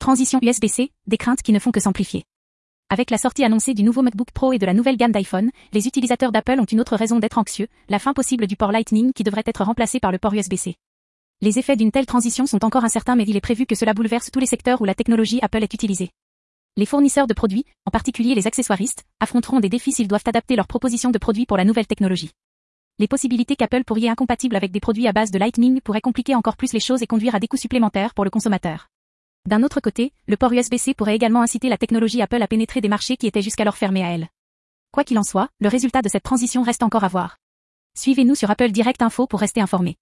Transition USB-C, des craintes qui ne font que s'amplifier. Avec la sortie annoncée du nouveau MacBook Pro et de la nouvelle gamme d'iPhone, les utilisateurs d'Apple ont une autre raison d'être anxieux, la fin possible du port Lightning qui devrait être remplacé par le port USB-C. Les effets d'une telle transition sont encore incertains mais il est prévu que cela bouleverse tous les secteurs où la technologie Apple est utilisée. Les fournisseurs de produits, en particulier les accessoiristes, affronteront des défis s'ils doivent adapter leurs propositions de produits pour la nouvelle technologie. Les possibilités qu'Apple pourrait incompatibles avec des produits à base de Lightning pourraient compliquer encore plus les choses et conduire à des coûts supplémentaires pour le consommateur. D'un autre côté, le port USB-C pourrait également inciter la technologie Apple à pénétrer des marchés qui étaient jusqu'alors fermés à elle. Quoi qu'il en soit, le résultat de cette transition reste encore à voir. Suivez-nous sur Apple Direct Info pour rester informé.